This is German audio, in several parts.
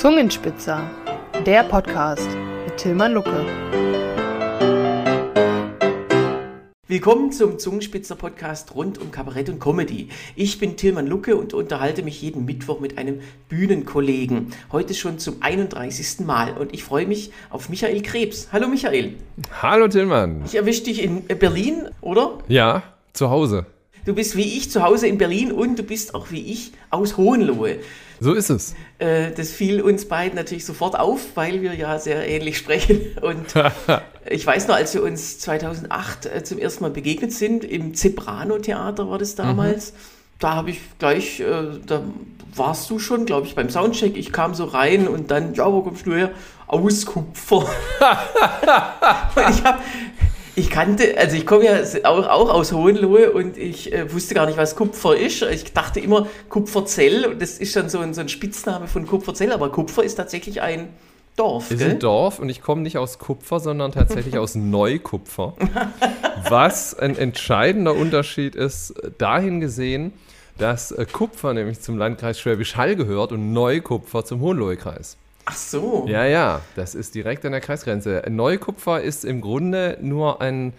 Zungenspitzer, der Podcast mit Tilman Lucke. Willkommen zum Zungenspitzer Podcast rund um Kabarett und Comedy. Ich bin Tilman Lucke und unterhalte mich jeden Mittwoch mit einem Bühnenkollegen. Heute schon zum 31. Mal und ich freue mich auf Michael Krebs. Hallo Michael. Hallo Tilman. Ich erwische dich in Berlin, oder? Ja, zu Hause. Du bist wie ich zu Hause in Berlin und du bist auch wie ich aus Hohenlohe. So ist es. Äh, das fiel uns beiden natürlich sofort auf, weil wir ja sehr ähnlich sprechen. Und ich weiß noch, als wir uns 2008 äh, zum ersten Mal begegnet sind, im Zebrano-Theater war das damals, mhm. da habe ich gleich, äh, da warst du schon, glaube ich, beim Soundcheck. Ich kam so rein und dann, ja, wo kommst du her? Aus Kupfer. ich habe ich kannte, also ich komme ja auch, auch aus Hohenlohe und ich äh, wusste gar nicht, was Kupfer ist. Ich dachte immer Kupferzell und das ist dann so ein, so ein Spitzname von Kupferzell, aber Kupfer ist tatsächlich ein Dorf. Ist ein Dorf und ich komme nicht aus Kupfer, sondern tatsächlich aus Neukupfer. was ein entscheidender Unterschied ist, dahin gesehen, dass äh, Kupfer nämlich zum Landkreis Schwäbisch Hall gehört und Neukupfer zum Hohenlohe-Kreis. Ach so. Ja, ja, das ist direkt an der Kreisgrenze. Neukupfer ist im Grunde nur ein.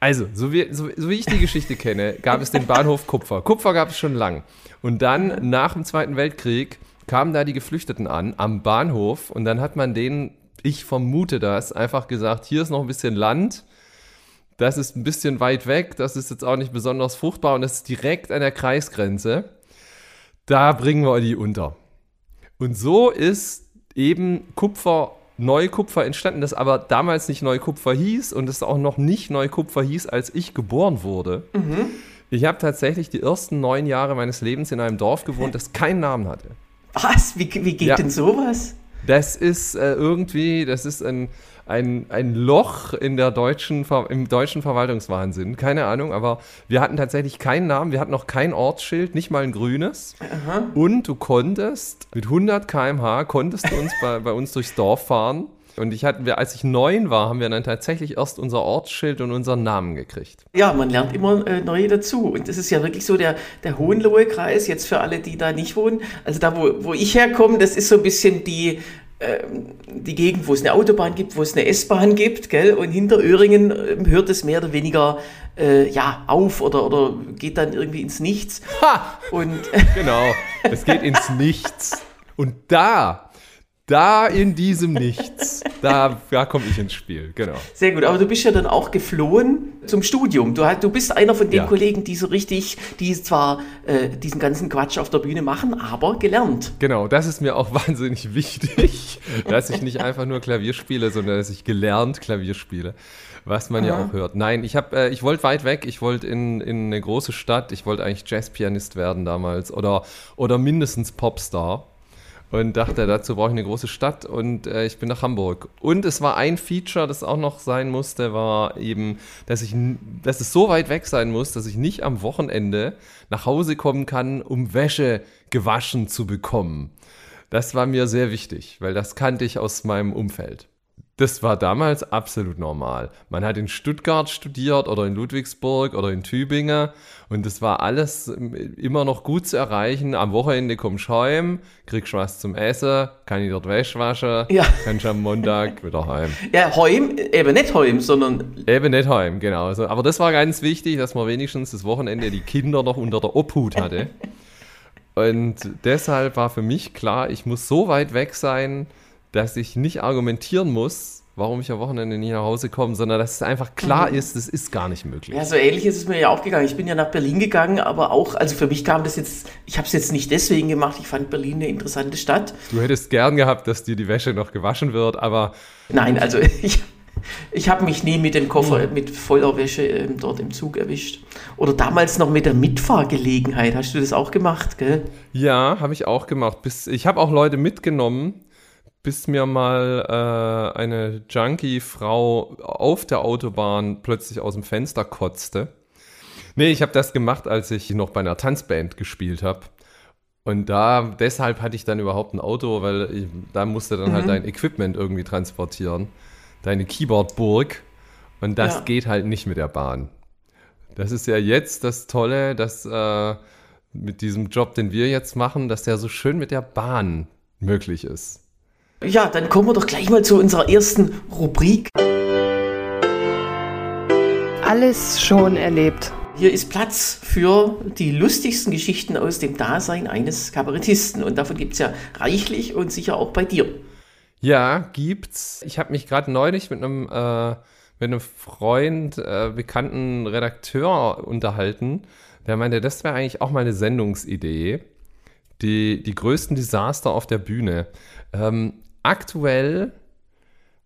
Also, so wie, so, so wie ich die Geschichte kenne, gab es den Bahnhof Kupfer. Kupfer gab es schon lang. Und dann, nach dem Zweiten Weltkrieg, kamen da die Geflüchteten an am Bahnhof und dann hat man denen, ich vermute das, einfach gesagt: hier ist noch ein bisschen Land. Das ist ein bisschen weit weg, das ist jetzt auch nicht besonders fruchtbar und das ist direkt an der Kreisgrenze. Da bringen wir die unter. Und so ist eben Kupfer, Neukupfer entstanden, das aber damals nicht Neukupfer hieß und es auch noch nicht Neukupfer hieß, als ich geboren wurde. Mhm. Ich habe tatsächlich die ersten neun Jahre meines Lebens in einem Dorf gewohnt, das keinen Namen hatte. Was? Wie, wie geht ja. denn sowas? Das ist äh, irgendwie, das ist ein, ein, ein Loch in der deutschen, im deutschen Verwaltungswahnsinn. Keine Ahnung, aber wir hatten tatsächlich keinen Namen, wir hatten noch kein Ortsschild, nicht mal ein grünes. Aha. Und du konntest mit 100 km/h konntest du uns bei, bei uns durchs Dorf fahren. Und ich hatten wir, als ich neun war, haben wir dann tatsächlich erst unser Ortsschild und unseren Namen gekriegt. Ja, man lernt immer äh, neue dazu. Und das ist ja wirklich so der, der Hohenlohe-Kreis, jetzt für alle, die da nicht wohnen. Also da, wo, wo ich herkomme, das ist so ein bisschen die, die Gegend, wo es eine Autobahn gibt, wo es eine S-Bahn gibt, gell? und hinter Öhringen ähm, hört es mehr oder weniger äh, ja, auf oder, oder geht dann irgendwie ins Nichts. Ha! Und genau, es geht ins Nichts. Und da da in diesem Nichts, da, da komme ich ins Spiel, genau. Sehr gut, aber du bist ja dann auch geflohen zum Studium. Du, du bist einer von den ja. Kollegen, die so richtig, die zwar äh, diesen ganzen Quatsch auf der Bühne machen, aber gelernt. Genau, das ist mir auch wahnsinnig wichtig, dass ich nicht einfach nur Klavier spiele, sondern dass ich gelernt Klavier spiele. Was man Aha. ja auch hört. Nein, ich, äh, ich wollte weit weg, ich wollte in, in eine große Stadt, ich wollte eigentlich Jazzpianist werden damals oder, oder mindestens Popstar und dachte, dazu brauche ich eine große Stadt und äh, ich bin nach Hamburg. Und es war ein Feature, das auch noch sein musste, war eben, dass ich, dass es so weit weg sein muss, dass ich nicht am Wochenende nach Hause kommen kann, um Wäsche gewaschen zu bekommen. Das war mir sehr wichtig, weil das kannte ich aus meinem Umfeld. Das war damals absolut normal. Man hat in Stuttgart studiert oder in Ludwigsburg oder in Tübingen und das war alles immer noch gut zu erreichen. Am Wochenende kommst du heim, kriegst was zum Essen, kann ich dort Wäsche waschen, ja. kannst am Montag wieder heim. Ja, heim, eben nicht heim, sondern... Eben nicht heim, genau. Also, aber das war ganz wichtig, dass man wenigstens das Wochenende die Kinder noch unter der Obhut hatte. Und deshalb war für mich klar, ich muss so weit weg sein, dass ich nicht argumentieren muss, warum ich am Wochenende nicht nach Hause komme, sondern dass es einfach klar mhm. ist, das ist gar nicht möglich. Ja, so ähnlich ist es mir ja auch gegangen. Ich bin ja nach Berlin gegangen, aber auch, also für mich kam das jetzt, ich habe es jetzt nicht deswegen gemacht, ich fand Berlin eine interessante Stadt. Du hättest gern gehabt, dass dir die Wäsche noch gewaschen wird, aber... Nein, also ich, ich habe mich nie mit dem Koffer, mhm. mit voller Wäsche ähm, dort im Zug erwischt. Oder damals noch mit der Mitfahrgelegenheit. Hast du das auch gemacht, gell? Ja, habe ich auch gemacht. Bis, ich habe auch Leute mitgenommen, bis mir mal äh, eine Junkie-Frau auf der Autobahn plötzlich aus dem Fenster kotzte. Nee, ich habe das gemacht, als ich noch bei einer Tanzband gespielt habe. Und da, deshalb hatte ich dann überhaupt ein Auto, weil ich, da musste dann halt mhm. halt dein Equipment irgendwie transportieren. Deine Keyboardburg. Und das ja. geht halt nicht mit der Bahn. Das ist ja jetzt das Tolle, dass äh, mit diesem Job, den wir jetzt machen, dass der so schön mit der Bahn möglich ist. Ja, dann kommen wir doch gleich mal zu unserer ersten Rubrik. Alles schon erlebt. Hier ist Platz für die lustigsten Geschichten aus dem Dasein eines Kabarettisten. Und davon gibt es ja reichlich und sicher auch bei dir. Ja, gibt's. Ich habe mich gerade neulich mit einem, äh, mit einem Freund, äh, bekannten Redakteur unterhalten. Der meinte, das wäre eigentlich auch mal eine Sendungsidee. Die, die größten Desaster auf der Bühne. Ähm, aktuell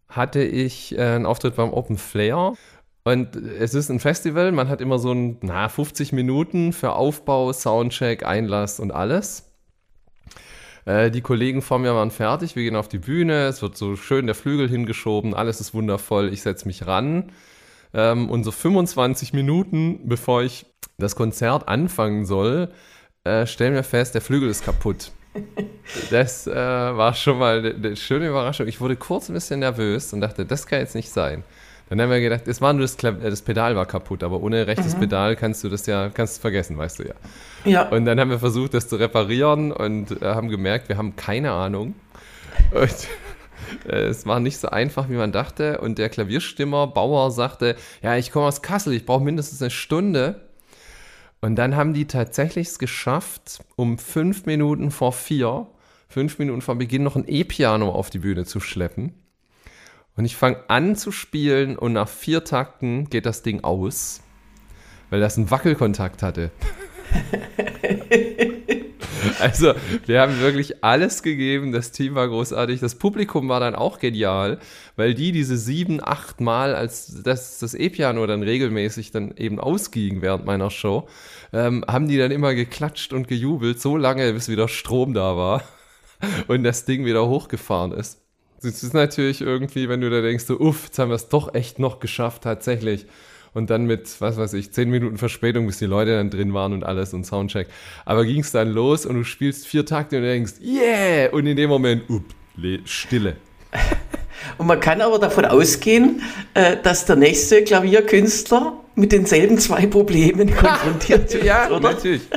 hatte ich äh, einen Auftritt beim Open Flair. Und es ist ein Festival, man hat immer so ein, na, 50 Minuten für Aufbau, Soundcheck, Einlass und alles. Äh, die Kollegen vor mir waren fertig, wir gehen auf die Bühne, es wird so schön der Flügel hingeschoben, alles ist wundervoll, ich setze mich ran. Ähm, und so 25 Minuten, bevor ich das Konzert anfangen soll, äh, stellen wir fest, der Flügel ist kaputt. Das äh, war schon mal eine, schöne Überraschung. Ich wurde kurz ein bisschen nervös und dachte, das kann jetzt nicht sein. Dann haben wir gedacht, es war nur das, Klav das Pedal war kaputt, aber ohne rechtes mhm. Pedal kannst du das ja, kannst du vergessen, weißt du ja. Ja. Und dann haben wir versucht, das zu reparieren und äh, haben gemerkt, wir haben keine Ahnung. Und äh, es war nicht so einfach, wie man dachte. Und der Klavierstimmer Bauer sagte, ja, ich komme aus Kassel, ich brauche mindestens eine Stunde. Und dann haben die tatsächlich es geschafft, um fünf Minuten vor vier, fünf Minuten vor Beginn noch ein E-Piano auf die Bühne zu schleppen. Und ich fange an zu spielen und nach vier Takten geht das Ding aus, weil das einen Wackelkontakt hatte. also, wir haben wirklich alles gegeben. Das Team war großartig. Das Publikum war dann auch genial, weil die diese sieben, acht Mal, als das, das E-Piano dann regelmäßig dann eben ausging während meiner Show, ähm, haben die dann immer geklatscht und gejubelt, so lange, bis wieder Strom da war und das Ding wieder hochgefahren ist. Es ist natürlich irgendwie, wenn du da denkst, so, uff, jetzt haben wir es doch echt noch geschafft, tatsächlich. Und dann mit, was weiß ich, zehn Minuten Verspätung, bis die Leute dann drin waren und alles und Soundcheck. Aber ging es dann los und du spielst vier Takte und denkst, yeah! Und in dem Moment, up, Stille. Und man kann aber davon ausgehen, äh, dass der nächste Klavierkünstler mit denselben zwei Problemen konfrontiert wird, ja, oder? natürlich.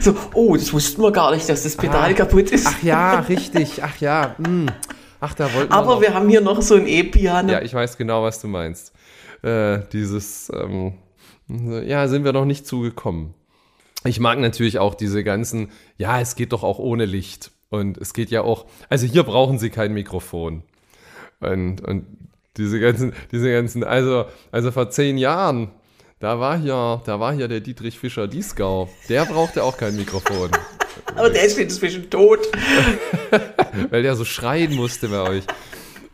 So, oh, das wussten wir gar nicht, dass das Pedal ah, kaputt ist. Ach ja, richtig, ach ja. Hm. Ach, da wollten wir. Aber noch. wir haben hier noch so ein E-Piano. Ja, ich weiß genau, was du meinst. Äh, dieses, ähm, ja, sind wir noch nicht zugekommen. Ich mag natürlich auch diese ganzen, ja, es geht doch auch ohne Licht. Und es geht ja auch, also hier brauchen sie kein Mikrofon. Und, und diese ganzen, diese ganzen, also, also vor zehn Jahren, da war hier, da war hier der Dietrich Fischer Dieskau. Der brauchte auch kein Mikrofon. Aber der ist inzwischen tot. Weil der so schreien musste bei euch.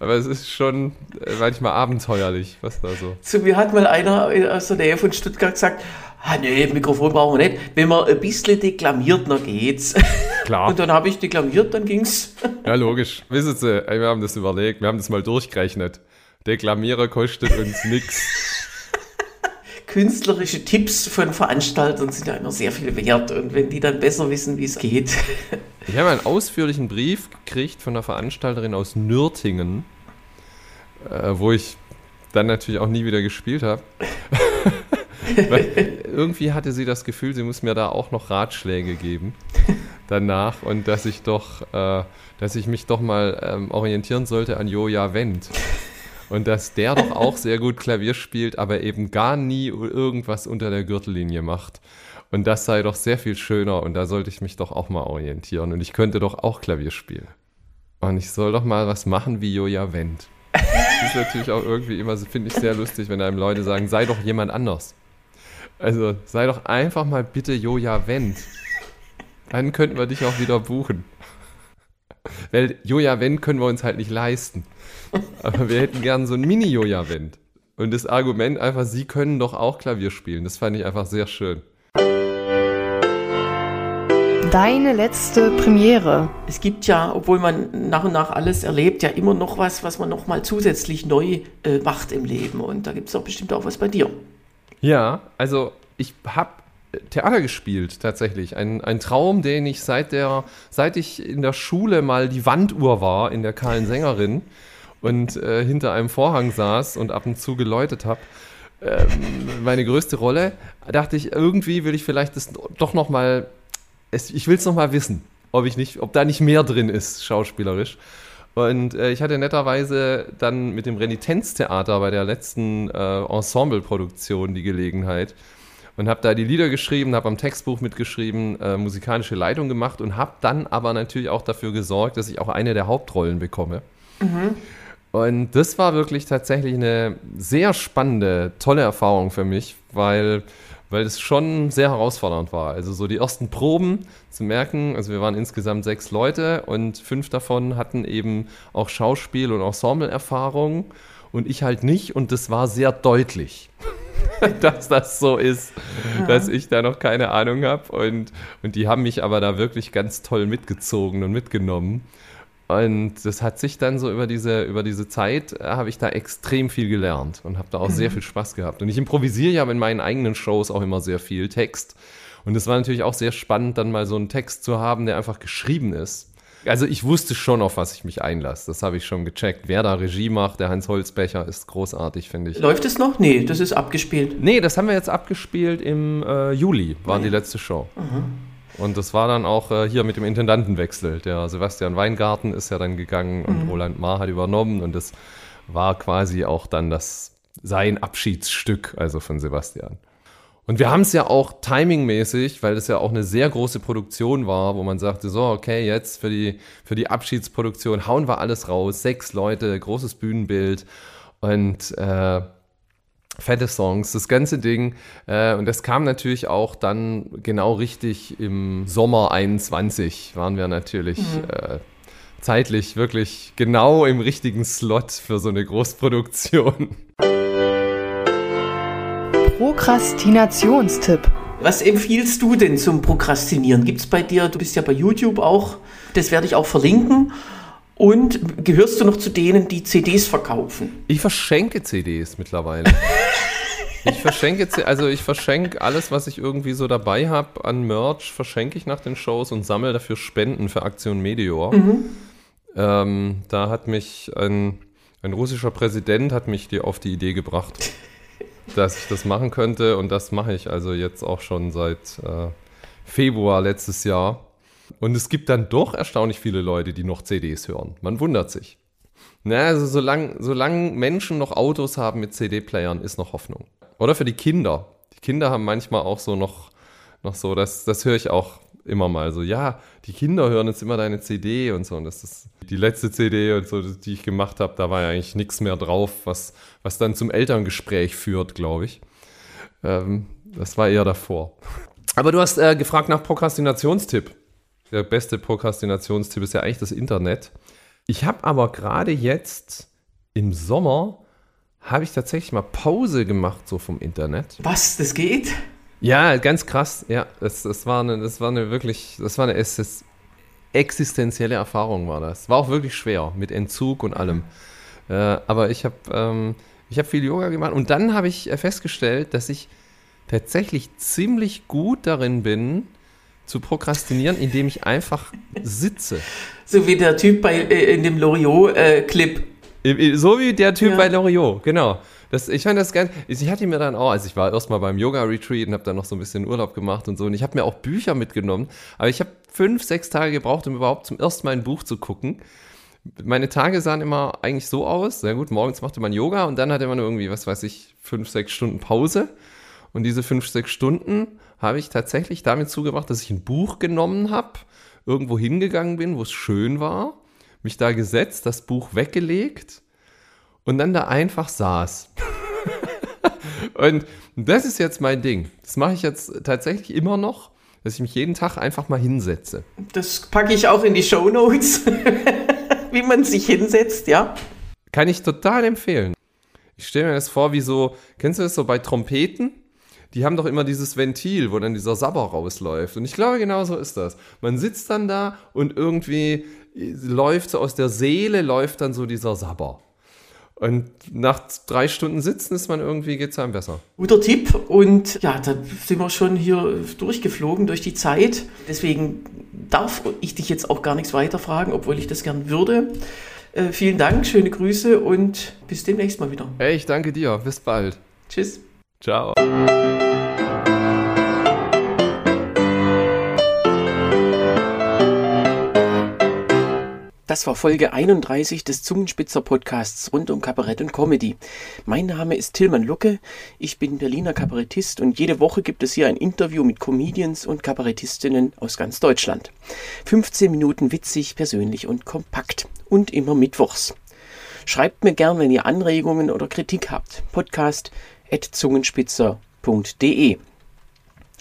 Aber es ist schon äh, manchmal abenteuerlich, was da so. Zu mir hat mal einer aus der Nähe von Stuttgart gesagt, ah, nee, Mikrofon brauchen wir nicht. Wenn man ein bisschen deklamiert, dann geht's. Klar. Und dann habe ich deklamiert, dann ging's. Ja, logisch. Wissen Sie, wir haben das überlegt, wir haben das mal durchgerechnet. Deklamierer kostet uns nichts künstlerische Tipps von Veranstaltern sind ja immer sehr viel wert und wenn die dann besser wissen, wie es geht. Ich habe einen ausführlichen Brief gekriegt von einer Veranstalterin aus Nürtingen, äh, wo ich dann natürlich auch nie wieder gespielt habe. irgendwie hatte sie das Gefühl, sie muss mir da auch noch Ratschläge geben danach und dass ich doch, äh, dass ich mich doch mal ähm, orientieren sollte an Joja Wendt und dass der doch auch sehr gut Klavier spielt, aber eben gar nie irgendwas unter der Gürtellinie macht. Und das sei doch sehr viel schöner und da sollte ich mich doch auch mal orientieren und ich könnte doch auch Klavier spielen. Und ich soll doch mal was machen wie Joja Wendt. Das ist natürlich auch irgendwie immer, finde ich sehr lustig, wenn einem Leute sagen, sei doch jemand anders. Also sei doch einfach mal bitte Joja Wendt. Dann könnten wir dich auch wieder buchen. Weil Joja Wendt können wir uns halt nicht leisten. Aber wir hätten gern so ein Mini-Joja-Wendt. Und das Argument einfach, sie können doch auch Klavier spielen. Das fand ich einfach sehr schön. Deine letzte Premiere. Es gibt ja, obwohl man nach und nach alles erlebt, ja immer noch was, was man noch mal zusätzlich neu äh, macht im Leben. Und da gibt es auch bestimmt auch was bei dir. Ja, also ich habe Theater gespielt, tatsächlich. Ein, ein Traum, den ich seit, der, seit ich in der Schule mal die Wanduhr war, in der kahlen Sängerin, und äh, hinter einem Vorhang saß und ab und zu geläutet habe. Ähm, meine größte Rolle, dachte ich, irgendwie will ich vielleicht das doch noch mal, ich will es noch mal wissen, ob ich nicht, ob da nicht mehr drin ist, schauspielerisch. Und äh, ich hatte netterweise dann mit dem Renitenztheater bei der letzten äh, Ensembleproduktion die Gelegenheit und habe da die Lieder geschrieben, habe am Textbuch mitgeschrieben, äh, musikalische Leitung gemacht und habe dann aber natürlich auch dafür gesorgt, dass ich auch eine der Hauptrollen bekomme. Mhm. Und das war wirklich tatsächlich eine sehr spannende, tolle Erfahrung für mich, weil, weil es schon sehr herausfordernd war. Also so die ersten Proben zu merken, also wir waren insgesamt sechs Leute und fünf davon hatten eben auch Schauspiel- und Ensemble-Erfahrung und ich halt nicht und das war sehr deutlich. dass das so ist, ja. dass ich da noch keine Ahnung habe. Und, und die haben mich aber da wirklich ganz toll mitgezogen und mitgenommen. Und das hat sich dann so über diese, über diese Zeit, äh, habe ich da extrem viel gelernt und habe da auch mhm. sehr viel Spaß gehabt. Und ich improvisiere ja in meinen eigenen Shows auch immer sehr viel Text. Und es war natürlich auch sehr spannend, dann mal so einen Text zu haben, der einfach geschrieben ist. Also ich wusste schon, auf was ich mich einlasse. Das habe ich schon gecheckt. Wer da Regie macht, der Hans Holzbecher, ist großartig, finde ich. Läuft es noch? Nee, das ist abgespielt. Nee, das haben wir jetzt abgespielt im äh, Juli, war die letzte Show. Mhm. Und das war dann auch äh, hier mit dem Intendantenwechsel. Der Sebastian Weingarten ist ja dann gegangen und mhm. Roland Mahr hat übernommen. Und das war quasi auch dann das sein Abschiedsstück, also von Sebastian. Und wir haben es ja auch timingmäßig, weil es ja auch eine sehr große Produktion war, wo man sagte, so, okay, jetzt für die, für die Abschiedsproduktion hauen wir alles raus, sechs Leute, großes Bühnenbild und äh, fette Songs, das ganze Ding. Äh, und das kam natürlich auch dann genau richtig im Sommer 21, waren wir natürlich mhm. äh, zeitlich wirklich genau im richtigen Slot für so eine Großproduktion. Prokrastinationstipp. Was empfiehlst du denn zum Prokrastinieren? Gibt es bei dir, du bist ja bei YouTube auch, das werde ich auch verlinken. Und gehörst du noch zu denen, die CDs verkaufen? Ich verschenke CDs mittlerweile. ich verschenke, also ich verschenke alles, was ich irgendwie so dabei habe an Merch, verschenke ich nach den Shows und sammle dafür Spenden für Aktion Meteor. Mhm. Ähm, da hat mich ein, ein russischer Präsident hat mich die auf die Idee gebracht dass ich das machen könnte und das mache ich also jetzt auch schon seit äh, Februar letztes Jahr. Und es gibt dann doch erstaunlich viele Leute, die noch CDs hören. Man wundert sich. Na, also solange solang Menschen noch Autos haben mit CD-Playern, ist noch Hoffnung. Oder für die Kinder. Die Kinder haben manchmal auch so noch, noch so, das, das höre ich auch immer mal so, ja, die Kinder hören jetzt immer deine CD und so. Und das ist die letzte CD und so, die ich gemacht habe, da war ja eigentlich nichts mehr drauf, was, was dann zum Elterngespräch führt, glaube ich. Ähm, das war eher davor. Aber du hast äh, gefragt nach Prokrastinationstipp. Der beste Prokrastinationstipp ist ja eigentlich das Internet. Ich habe aber gerade jetzt im Sommer habe ich tatsächlich mal Pause gemacht so vom Internet. Was? Das geht? Ja, ganz krass. Ja, das, das, war, eine, das war eine wirklich, das war eine existenzielle Erfahrung, war das. War auch wirklich schwer mit Entzug und allem. Äh, aber ich habe ähm, hab viel Yoga gemacht und dann habe ich festgestellt, dass ich tatsächlich ziemlich gut darin bin, zu prokrastinieren, indem ich einfach sitze. So wie der Typ bei, äh, in dem Loriot-Clip. Äh, so wie der Typ ja. bei Loriot, genau. Das, ich fand das ganz, ich hatte mir dann auch, also ich war erstmal beim Yoga-Retreat und habe dann noch so ein bisschen Urlaub gemacht und so und ich habe mir auch Bücher mitgenommen, aber ich habe fünf, sechs Tage gebraucht, um überhaupt zum ersten Mal ein Buch zu gucken. Meine Tage sahen immer eigentlich so aus, sehr gut, morgens machte man Yoga und dann hatte man irgendwie, was weiß ich, fünf, sechs Stunden Pause und diese fünf, sechs Stunden habe ich tatsächlich damit zugebracht, dass ich ein Buch genommen habe, irgendwo hingegangen bin, wo es schön war, mich da gesetzt, das Buch weggelegt und dann da einfach saß. und das ist jetzt mein Ding. Das mache ich jetzt tatsächlich immer noch, dass ich mich jeden Tag einfach mal hinsetze. Das packe ich auch in die Show Notes, wie man sich hinsetzt, ja. Kann ich total empfehlen. Ich stelle mir das vor, wie so, kennst du das so bei Trompeten? Die haben doch immer dieses Ventil, wo dann dieser Sabber rausläuft. Und ich glaube, genau so ist das. Man sitzt dann da und irgendwie läuft so aus der Seele, läuft dann so dieser Sabber. Und nach drei Stunden Sitzen ist man irgendwie, geht es einem besser. Guter Tipp. Und ja, da sind wir schon hier durchgeflogen durch die Zeit. Deswegen darf ich dich jetzt auch gar nichts weiter fragen, obwohl ich das gern würde. Äh, vielen Dank, schöne Grüße und bis demnächst mal wieder. Hey, ich danke dir. Bis bald. Tschüss. Ciao. Das war Folge 31 des Zungenspitzer Podcasts rund um Kabarett und Comedy. Mein Name ist Tilman Lucke, ich bin Berliner Kabarettist und jede Woche gibt es hier ein Interview mit Comedians und Kabarettistinnen aus ganz Deutschland. 15 Minuten witzig, persönlich und kompakt und immer mittwochs. Schreibt mir gern, wenn ihr Anregungen oder Kritik habt. Podcast at zungenspitzer.de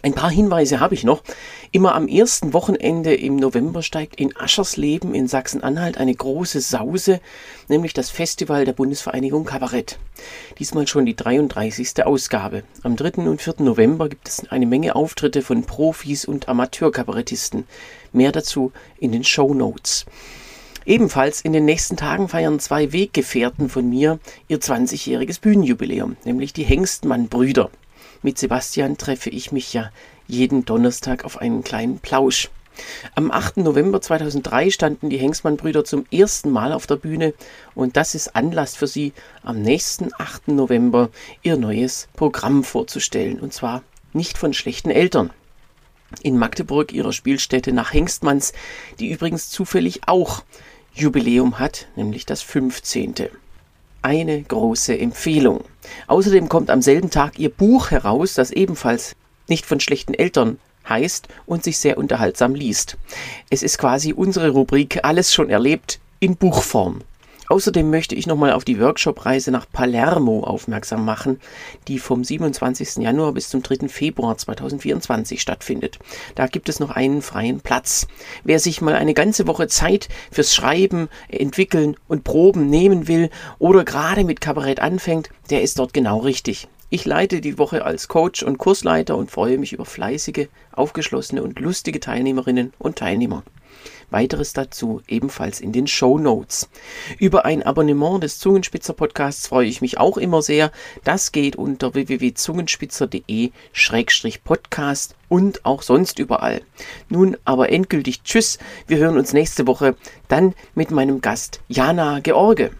ein paar Hinweise habe ich noch. Immer am ersten Wochenende im November steigt in Aschersleben in Sachsen-Anhalt eine große Sause, nämlich das Festival der Bundesvereinigung Kabarett. Diesmal schon die 33. Ausgabe. Am 3. und 4. November gibt es eine Menge Auftritte von Profis und Amateurkabarettisten. Mehr dazu in den Show Notes. Ebenfalls in den nächsten Tagen feiern zwei Weggefährten von mir ihr 20-jähriges Bühnenjubiläum, nämlich die Hengstmann-Brüder. Mit Sebastian treffe ich mich ja jeden Donnerstag auf einen kleinen Plausch. Am 8. November 2003 standen die Hengstmann-Brüder zum ersten Mal auf der Bühne und das ist Anlass für sie, am nächsten 8. November ihr neues Programm vorzustellen und zwar nicht von schlechten Eltern. In Magdeburg, ihrer Spielstätte nach Hengstmanns, die übrigens zufällig auch Jubiläum hat, nämlich das 15 eine große Empfehlung. Außerdem kommt am selben Tag ihr Buch heraus, das ebenfalls nicht von schlechten Eltern heißt und sich sehr unterhaltsam liest. Es ist quasi unsere Rubrik Alles schon erlebt in Buchform. Außerdem möchte ich nochmal auf die Workshop-Reise nach Palermo aufmerksam machen, die vom 27. Januar bis zum 3. Februar 2024 stattfindet. Da gibt es noch einen freien Platz. Wer sich mal eine ganze Woche Zeit fürs Schreiben, Entwickeln und Proben nehmen will oder gerade mit Kabarett anfängt, der ist dort genau richtig. Ich leite die Woche als Coach und Kursleiter und freue mich über fleißige, aufgeschlossene und lustige Teilnehmerinnen und Teilnehmer. Weiteres dazu ebenfalls in den Show Notes. Über ein Abonnement des Zungenspitzer Podcasts freue ich mich auch immer sehr. Das geht unter www.zungenspitzer.de-podcast und auch sonst überall. Nun aber endgültig Tschüss. Wir hören uns nächste Woche dann mit meinem Gast Jana George.